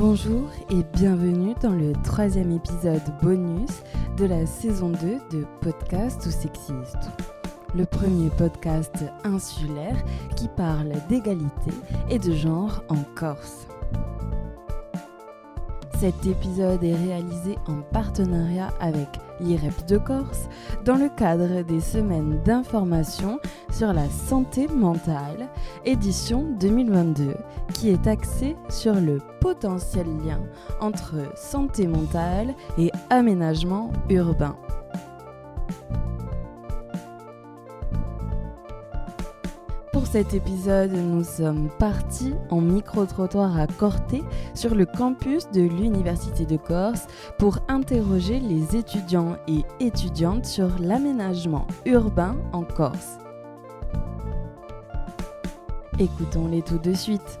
Bonjour et bienvenue dans le troisième épisode bonus de la saison 2 de Podcast ou Sexiste. Le premier podcast insulaire qui parle d'égalité et de genre en Corse. Cet épisode est réalisé en partenariat avec l'IREP de Corse dans le cadre des semaines d'information sur la santé mentale, édition 2022, qui est axée sur le potentiel lien entre santé mentale et aménagement urbain. Cet épisode, nous sommes partis en micro-trottoir à Corté sur le campus de l'Université de Corse pour interroger les étudiants et étudiantes sur l'aménagement urbain en Corse. Écoutons-les tout de suite.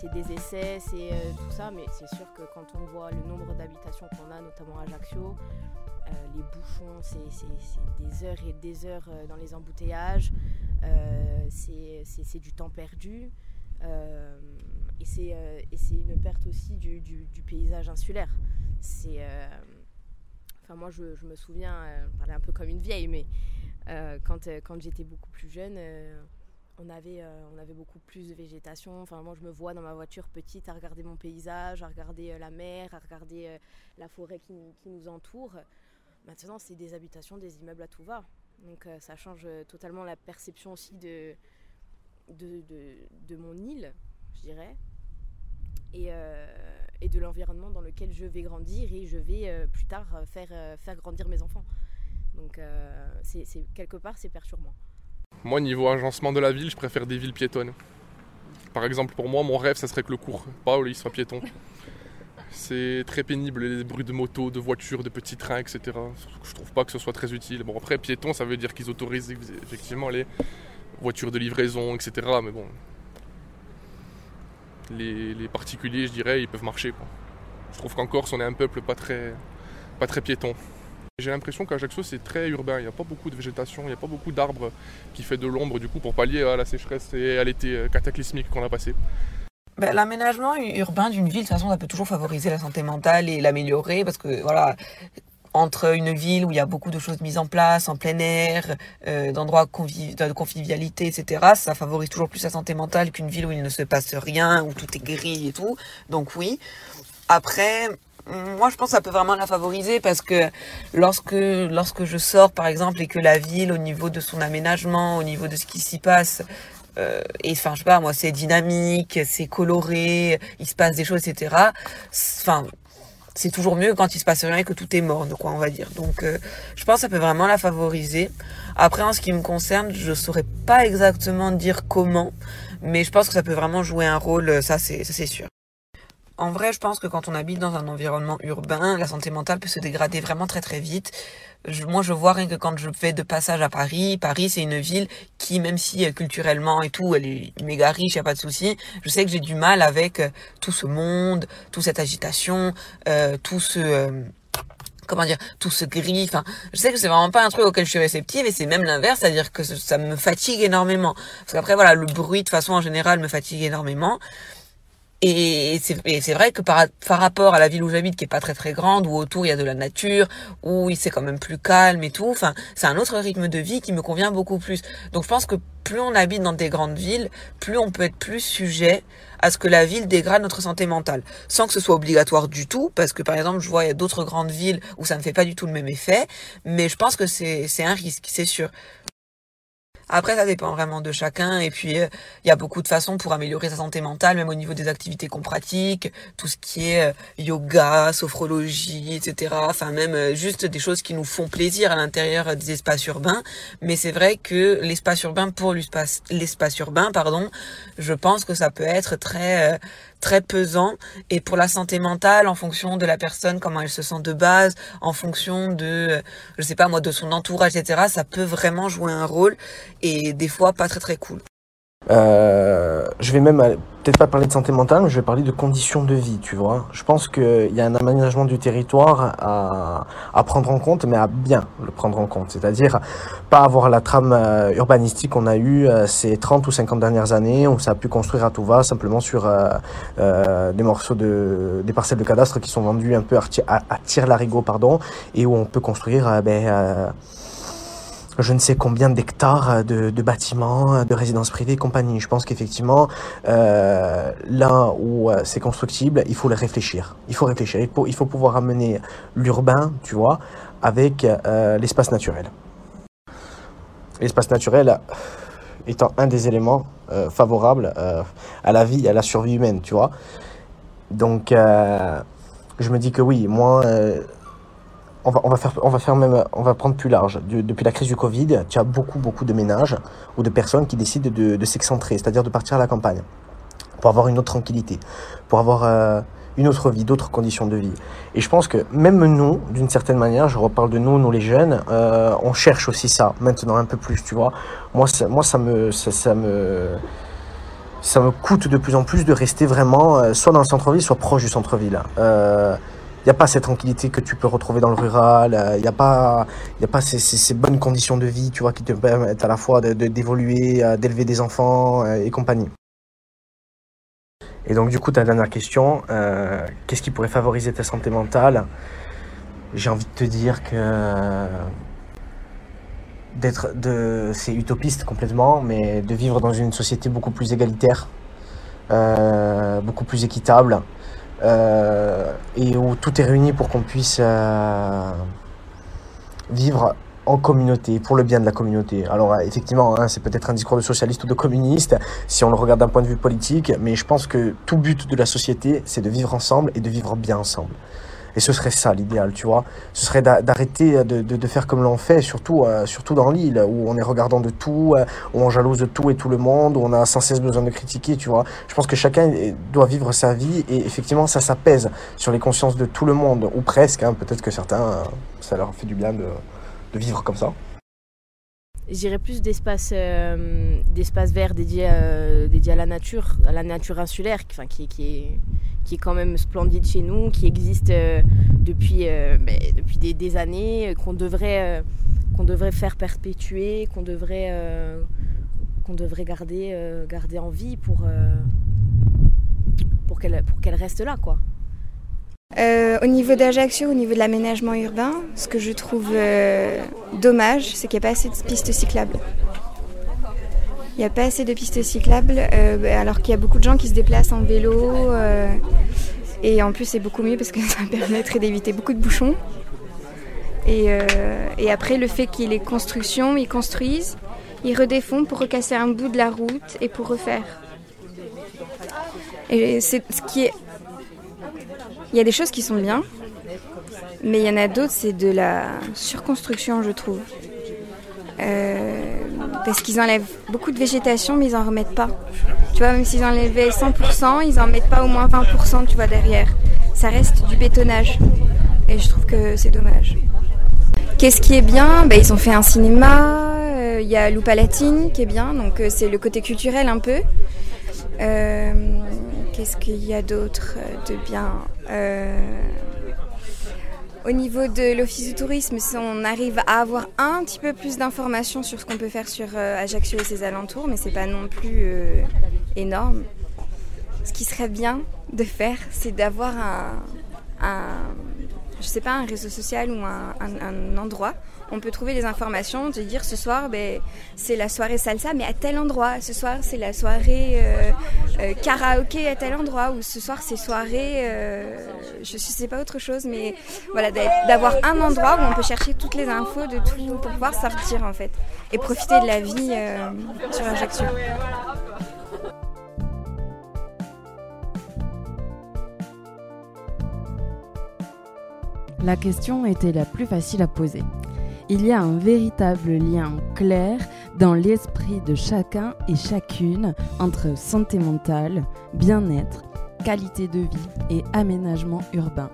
C'est- des essais, c'est euh, tout ça, mais c'est sûr que quand on voit le nombre d'habitations qu'on a, notamment à Ajaccio, euh, les bouchons, c'est des heures et des heures euh, dans les embouteillages, c'est du temps perdu. et c'est une perte aussi du, paysage insulaire. C'est Enfin, moi, je, me souviens, euh, je parlais un peu comme une vieille, mais quand, quand j'étais beaucoup plus jeune, on, avait, euh, on avait beaucoup plus de végétation. Enfin, moi, je me vois dans ma voiture petite à regarder mon paysage, à regarder euh, la mer, à regarder euh, la forêt qui, nous entoure. Maintenant, c'est des habitations, des immeubles à tout va. Donc, ça change totalement la perception aussi de, de, mon île, je dirais. Et, et de l'environnement dans lequel je vais grandir et je vais plus tard faire, faire grandir mes enfants. Donc c'est- quelque part c'est perturbant. Moi, niveau agencement de la ville, je préfère des villes piétonnes. Par exemple, pour moi, mon rêve, ça serait que le cours, où il soit piéton. C'est très pénible, les bruits de motos, de voitures, de petits trains, etc. Je trouve pas que ce soit très utile. Bon, après, piéton, ça veut dire qu'ils autorisent effectivement les voitures de livraison, etc. Mais bon, les, particuliers, je dirais, ils peuvent marcher. Je trouve qu'en Corse, on est un peuple pas très, pas très piéton. J'ai l'impression qu'Ajaccio, c'est très urbain. Il n'y a pas beaucoup de végétation, il n'y a pas beaucoup d'arbres qui fait de l'ombre, du coup, pour pallier à la sécheresse et à l'été euh, cataclysmique qu'on a passé. Ben, L'aménagement urbain d'une ville, de toute façon, ça peut toujours favoriser la santé mentale et l'améliorer parce que, voilà, entre une ville où il y a beaucoup de choses mises en place, en plein air, euh, d'endroits de convivialité, etc., ça favorise toujours plus la santé mentale qu'une ville où il ne se passe rien, où tout est gris et tout. Donc oui. Après, moi, je pense que ça peut vraiment la favoriser parce que lorsque, lorsque je sors, par exemple, et que la ville, au niveau de son aménagement, au niveau de ce qui s'y passe, euh, et enfin, je sais pas, moi, c'est dynamique, c'est coloré, il se passe des choses, etc. Enfin, c'est toujours mieux quand il se passe rien et que tout est morne, quoi, on va dire. Donc, euh, je pense que ça peut vraiment la favoriser. Après, en ce qui me concerne, je saurais pas exactement dire comment, mais je pense que ça peut vraiment jouer un rôle, ça c'est, ça c'est sûr. En vrai, je pense que quand on habite dans un environnement urbain, la santé mentale peut se dégrader vraiment très très vite. Je- moi, je vois rien que quand je fais de passage à Paris. Paris, c'est une ville qui, même si euh, culturellement et tout, elle est méga riche, y a pas de souci. Je sais que j'ai du mal avec euh, tout ce monde, toute cette agitation, euh, tout ce euh, comment dire, tout ce gris. Enfin, je sais que c'est vraiment pas un truc auquel je suis réceptive et c'est même l'inverse, c'est-à-dire que ça me fatigue énormément. Parce qu'après, voilà, le bruit de façon en général me fatigue énormément. Et c'est vrai que par, rapport à la ville où j'habite, qui est pas très très grande, où autour il y a de la nature, où il c'est quand même plus calme et tout, enfin, c'est un autre rythme de vie qui me convient beaucoup plus. Donc je pense que plus on habite dans des grandes villes, plus on peut être plus sujet à ce que la ville dégrade notre santé mentale. Sans que ce soit obligatoire du tout, parce que par exemple, je vois il y a d'autres grandes villes où ça ne fait pas du tout le même effet, mais je pense que c'est un risque, c'est sûr. Après, ça dépend vraiment de chacun. Et puis, euh, il y a beaucoup de façons pour améliorer sa santé mentale, même au niveau des activités qu'on pratique, tout ce qui est euh, yoga, sophrologie, etc. Enfin, même euh, juste des choses qui nous font plaisir à l'intérieur des espaces urbains. Mais c'est vrai que l'espace urbain pour l'espace, l'espace urbain, pardon, je pense que ça peut être très, très pesant. Et pour la santé mentale, en fonction de la personne, comment elle se sent de base, en fonction de, euh, je sais pas moi, de son entourage, etc., ça peut vraiment jouer un rôle et des fois pas très très cool. Euh, je vais même peut-être pas parler de santé mentale, mais je vais parler de conditions de vie, tu vois. Je pense qu'il y a un aménagement du territoire à, prendre en compte, mais à bien le prendre en compte. C'est-à-dire pas avoir la trame euh, urbanistique qu'on a eue euh, ces 30 ou 50 dernières années, où ça a pu construire à tout va, simplement sur euh, des morceaux de, des parcelles de cadastre qui sont vendues un peu à, à, à tire-larigot, pardon, et où on peut construire ben, je ne sais combien d'hectares de, de, bâtiments, de résidences privées compagnie. Je pense qu'effectivement, euh, là où euh, c'est constructible, il faut le réfléchir. Il faut réfléchir. Il faut, pouvoir amener l'urbain, tu vois, avec euh, l'espace naturel. L'espace naturel étant un des éléments favorables à la vie, à la survie humaine, tu vois. Donc, je me dis que oui, moi on va, faire, même, on va prendre plus large. depuis la crise du Covid, tu as beaucoup, beaucoup de ménages ou de personnes qui décident de, s'excentrer, c'est-à-dire de partir à la campagne pour avoir une autre tranquillité, pour avoir euh, une autre vie, d'autres conditions de vie. Et je pense que même nous, d'une certaine manière, je reparle de nous, nous les jeunes, euh, on cherche aussi ça maintenant un peu plus, tu vois. Moi, ça me coûte de plus en plus de rester vraiment euh, soit dans le centre-ville, soit proche du centre-ville. N'y a pas cette tranquillité que tu peux retrouver dans le rural, il euh, n'y a pas, y a pas ces, bonnes conditions de vie, tu vois, qui te permettent à la fois d'évoluer, de, euh, d'élever des enfants euh, et compagnie. Et donc du coup, ta dernière question, qu'est-ce qui pourrait favoriser ta santé mentale? J'ai envie de te dire que d'être, de, c'est utopiste complètement, mais de vivre dans une société beaucoup plus égalitaire, beaucoup plus équitable, et où tout est réuni pour qu'on puisse euh, vivre en communauté, pour le bien de la communauté. Alors euh, effectivement, hein, c'est peut-être un discours de socialiste ou de communiste, si on le regarde d'un point de vue politique, mais je pense que tout but de la société, c'est de vivre ensemble et de vivre bien ensemble. Et ce serait ça l'idéal, tu vois. Ce serait d'arrêter de, faire comme l'on fait, surtout, euh, surtout dans l'île, où on est regardant de tout, euh, où on jalouse de tout et tout le monde, où on a sans cesse besoin de critiquer, tu vois. Je pense que chacun doit vivre sa vie et effectivement, ça, ça pèse sur les consciences de tout le monde, ou presque. Hein. Peut-être que certains, ça leur fait du bien de vivre comme ça. J'irais plus d'espace euh, vert dédié, euh, dédié à la nature, à la nature insulaire, qui, qui, est, qui est quand même splendide chez nous, qui existe euh, depuis, ben, depuis des, des années, qu'on devrait, qu'on devrait faire perpétuer, qu'on devrait, qu'on devrait garder, garder en vie pour, pour qu'elle qu'elle reste là. quoi. Euh, au niveau d'Ajaccio, au niveau de l'aménagement urbain, ce que je trouve euh, dommage, c'est qu'il n'y a pas assez de pistes cyclables. Il n'y a pas assez de pistes cyclables, euh, alors qu'il y a beaucoup de gens qui se déplacent en vélo. et en plus, c'est beaucoup mieux parce que ça permettrait d'éviter beaucoup de bouchons. Et, et après, le fait qu'il y ait les constructions, ils construisent, ils redéfont pour recasser un bout de la route et pour refaire. Et c'est ce qui est il y a des choses qui sont bien, mais il y en a d'autres, c'est de la surconstruction, je trouve. Euh, parce qu'ils enlèvent beaucoup de végétation, mais ils en remettent pas. Tu vois, même s'ils enlevaient 100%, ils en mettent pas au moins 20%, tu vois, derrière. Ça reste du bétonnage. Et je trouve que c'est dommage. Qu'est-ce qui est bien? Ben, Ils ont fait un cinéma, il euh, y a Loupa Latine qui est bien, donc euh, c'est le côté culturel un peu. Qu'est-ce qu'il y a d'autre de bien euh, Au niveau de l'office du tourisme, si on arrive à avoir un petit peu plus d'informations sur ce qu'on peut faire sur euh, Ajaccio et ses alentours, mais c'est pas non plus euh, énorme. Ce qui serait bien de faire, c'est d'avoir un, je sais pas, un réseau social ou un, endroit on peut trouver des informations, te dire ce soir ben, c'est la soirée salsa mais à tel endroit, ce soir c'est la soirée euh, euh, karaoké à tel endroit ou ce soir c'est soirée, euh, je ne sais pas autre chose mais voilà d'avoir un endroit où on peut chercher toutes les infos de tout pour pouvoir sortir en fait et profiter de la vie sur Ajaccio. La question était la plus facile à poser. Il y a un véritable lien clair dans l'esprit de chacun et chacune entre santé mentale, bien-être, qualité de vie et aménagement urbain.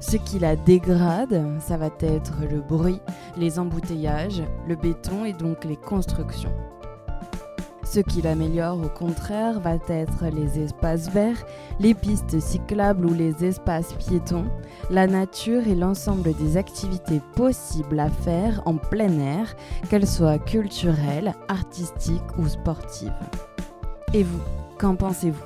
Ce qui la dégrade, ça va être le bruit, les embouteillages, le béton et donc les constructions. Ce qu'il améliore au contraire va être les espaces verts, les pistes cyclables ou les espaces piétons, la nature et l'ensemble des activités possibles à faire en plein air, qu'elles soient culturelles, artistiques ou sportives. Et vous, qu'en pensez-vous?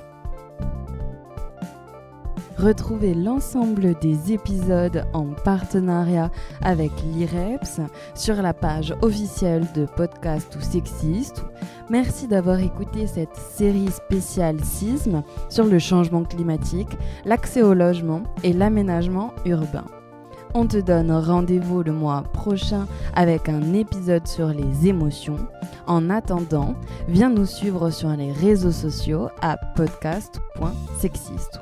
Retrouvez l'ensemble des épisodes en partenariat avec l'IREPS sur la page officielle de Podcast ou Sexiste. Merci d'avoir écouté cette série spéciale Sisme sur le changement climatique, l'accès au logement et l'aménagement urbain. On te donne rendez-vous le mois prochain avec un épisode sur les émotions. En attendant, viens nous suivre sur les réseaux sociaux à podcast.sexiste.